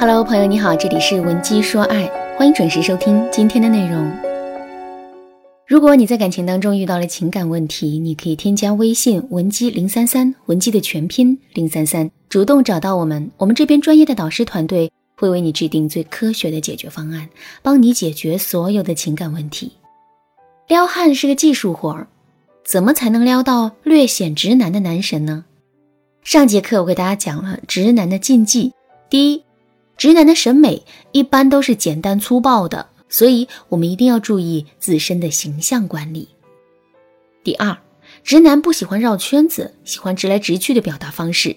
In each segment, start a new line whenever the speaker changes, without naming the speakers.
Hello，朋友你好，这里是文姬说爱，欢迎准时收听今天的内容。如果你在感情当中遇到了情感问题，你可以添加微信文姬零三三，文姬的全拼零三三，主动找到我们，我们这边专业的导师团队会为你制定最科学的解决方案，帮你解决所有的情感问题。撩汉是个技术活儿，怎么才能撩到略显直男的男神呢？上节课我给大家讲了直男的禁忌，第一。直男的审美一般都是简单粗暴的，所以我们一定要注意自身的形象管理。第二，直男不喜欢绕圈子，喜欢直来直去的表达方式。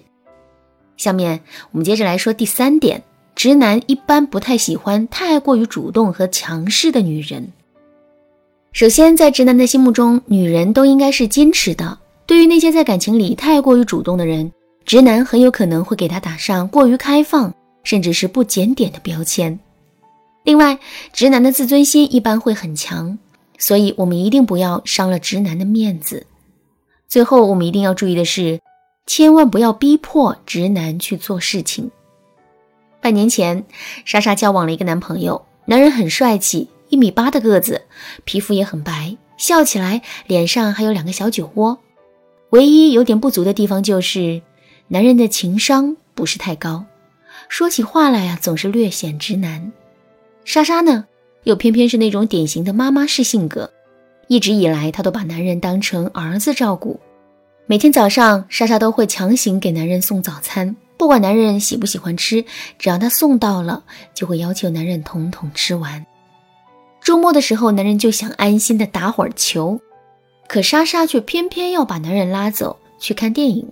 下面我们接着来说第三点，直男一般不太喜欢太过于主动和强势的女人。首先，在直男的心目中，女人都应该是矜持的。对于那些在感情里太过于主动的人，直男很有可能会给他打上过于开放。甚至是不检点的标签。另外，直男的自尊心一般会很强，所以我们一定不要伤了直男的面子。最后，我们一定要注意的是，千万不要逼迫直男去做事情。半年前，莎莎交往了一个男朋友，男人很帅气，一米八的个子，皮肤也很白，笑起来脸上还有两个小酒窝。唯一有点不足的地方就是，男人的情商不是太高。说起话来呀，总是略显直男。莎莎呢，又偏偏是那种典型的妈妈式性格，一直以来她都把男人当成儿子照顾。每天早上，莎莎都会强行给男人送早餐，不管男人喜不喜欢吃，只要他送到了，就会要求男人统统吃完。周末的时候，男人就想安心的打会儿球，可莎莎却偏偏要把男人拉走去看电影。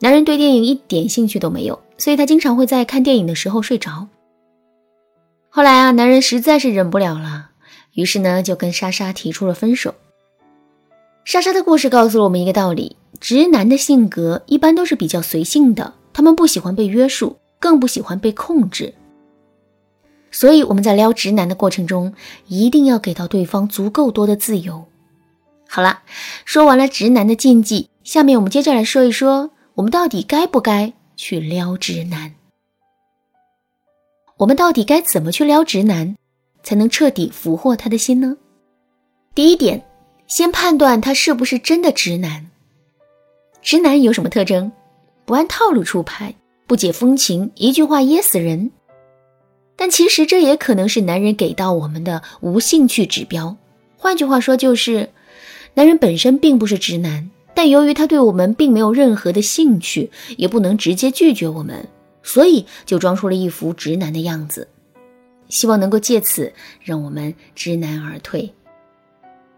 男人对电影一点兴趣都没有。所以他经常会在看电影的时候睡着。后来啊，男人实在是忍不了了，于是呢，就跟莎莎提出了分手。莎莎的故事告诉了我们一个道理：直男的性格一般都是比较随性的，他们不喜欢被约束，更不喜欢被控制。所以我们在撩直男的过程中，一定要给到对方足够多的自由。好了，说完了直男的禁忌，下面我们接着来说一说，我们到底该不该？去撩直男，我们到底该怎么去撩直男，才能彻底俘获他的心呢？第一点，先判断他是不是真的直男。直男有什么特征？不按套路出牌，不解风情，一句话噎死人。但其实这也可能是男人给到我们的无兴趣指标。换句话说，就是男人本身并不是直男。但由于他对我们并没有任何的兴趣，也不能直接拒绝我们，所以就装出了一副直男的样子，希望能够借此让我们知难而退。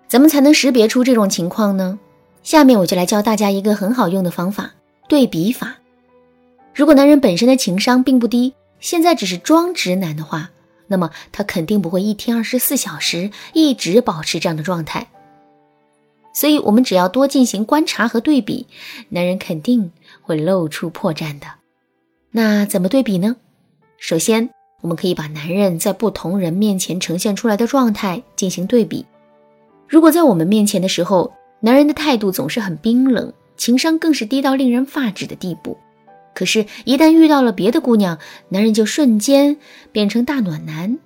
怎么才能识别出这种情况呢？下面我就来教大家一个很好用的方法——对比法。如果男人本身的情商并不低，现在只是装直男的话，那么他肯定不会一天二十四小时一直保持这样的状态。所以，我们只要多进行观察和对比，男人肯定会露出破绽的。那怎么对比呢？首先，我们可以把男人在不同人面前呈现出来的状态进行对比。如果在我们面前的时候，男人的态度总是很冰冷，情商更是低到令人发指的地步，可是，一旦遇到了别的姑娘，男人就瞬间变成大暖男，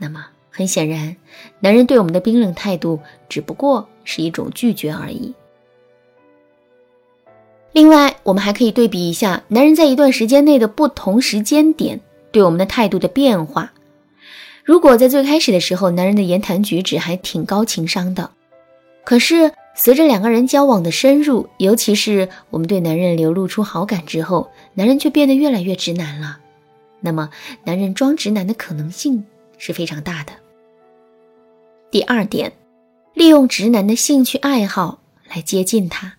那么。很显然，男人对我们的冰冷态度只不过是一种拒绝而已。另外，我们还可以对比一下男人在一段时间内的不同时间点对我们的态度的变化。如果在最开始的时候，男人的言谈举止还挺高情商的，可是随着两个人交往的深入，尤其是我们对男人流露出好感之后，男人却变得越来越直男了。那么，男人装直男的可能性是非常大的。第二点，利用直男的兴趣爱好来接近他。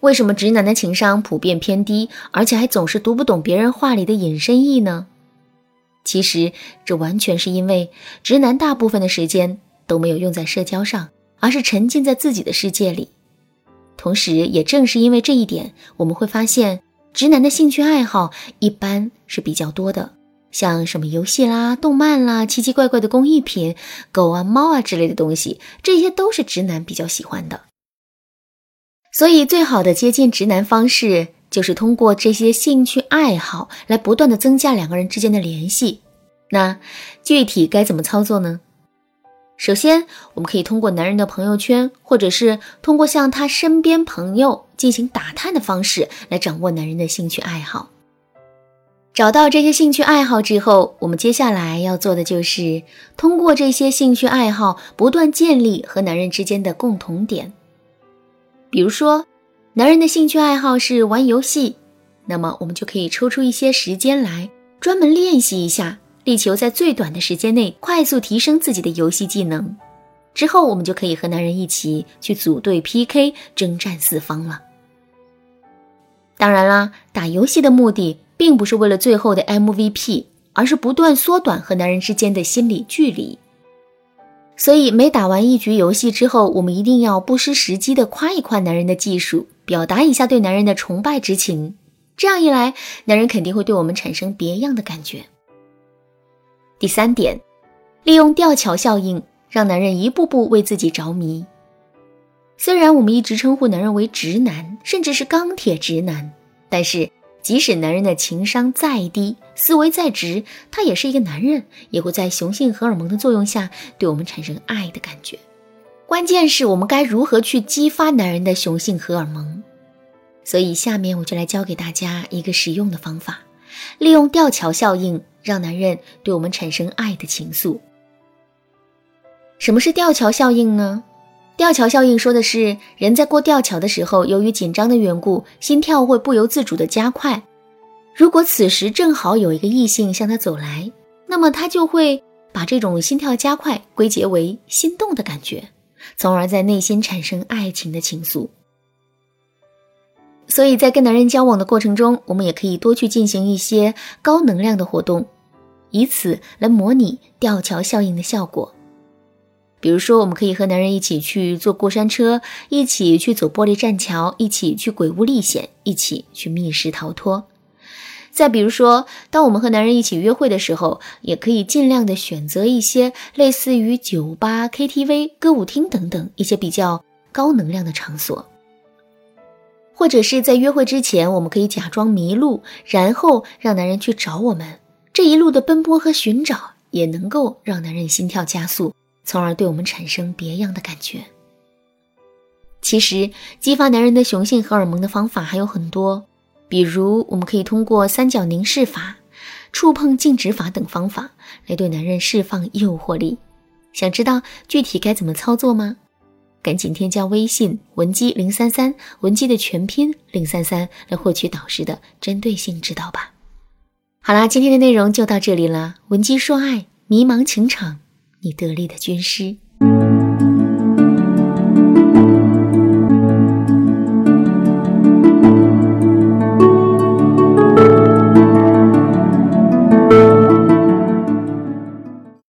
为什么直男的情商普遍偏低，而且还总是读不懂别人话里的隐身意呢？其实这完全是因为直男大部分的时间都没有用在社交上，而是沉浸在自己的世界里。同时，也正是因为这一点，我们会发现直男的兴趣爱好一般是比较多的。像什么游戏啦、动漫啦、奇奇怪怪的工艺品、狗啊、猫啊之类的东西，这些都是直男比较喜欢的。所以，最好的接近直男方式就是通过这些兴趣爱好来不断的增加两个人之间的联系。那具体该怎么操作呢？首先，我们可以通过男人的朋友圈，或者是通过向他身边朋友进行打探的方式来掌握男人的兴趣爱好。找到这些兴趣爱好之后，我们接下来要做的就是通过这些兴趣爱好不断建立和男人之间的共同点。比如说，男人的兴趣爱好是玩游戏，那么我们就可以抽出一些时间来专门练习一下，力求在最短的时间内快速提升自己的游戏技能。之后，我们就可以和男人一起去组队 PK，征战四方了。当然啦，打游戏的目的。并不是为了最后的 MVP，而是不断缩短和男人之间的心理距离。所以每打完一局游戏之后，我们一定要不失时机的夸一夸男人的技术，表达一下对男人的崇拜之情。这样一来，男人肯定会对我们产生别样的感觉。第三点，利用吊桥效应，让男人一步步为自己着迷。虽然我们一直称呼男人为直男，甚至是钢铁直男，但是。即使男人的情商再低，思维再直，他也是一个男人，也会在雄性荷尔蒙的作用下对我们产生爱的感觉。关键是我们该如何去激发男人的雄性荷尔蒙？所以下面我就来教给大家一个实用的方法，利用吊桥效应，让男人对我们产生爱的情愫。什么是吊桥效应呢？吊桥效应说的是，人在过吊桥的时候，由于紧张的缘故，心跳会不由自主的加快。如果此时正好有一个异性向他走来，那么他就会把这种心跳加快归结为心动的感觉，从而在内心产生爱情的情愫。所以在跟男人交往的过程中，我们也可以多去进行一些高能量的活动，以此来模拟吊桥效应的效果。比如说，我们可以和男人一起去坐过山车，一起去走玻璃栈桥，一起去鬼屋历险，一起去密室逃脱。再比如说，当我们和男人一起约会的时候，也可以尽量的选择一些类似于酒吧、KTV、歌舞厅等等一些比较高能量的场所。或者是在约会之前，我们可以假装迷路，然后让男人去找我们。这一路的奔波和寻找，也能够让男人心跳加速。从而对我们产生别样的感觉。其实，激发男人的雄性荷尔蒙的方法还有很多，比如我们可以通过三角凝视法、触碰静止法等方法来对男人释放诱惑力。想知道具体该怎么操作吗？赶紧添加微信文姬零三三，文姬的全拼零三三，来获取导师的针对性指导吧。好啦，今天的内容就到这里了。文姬说爱，迷茫情场。你得力的军师。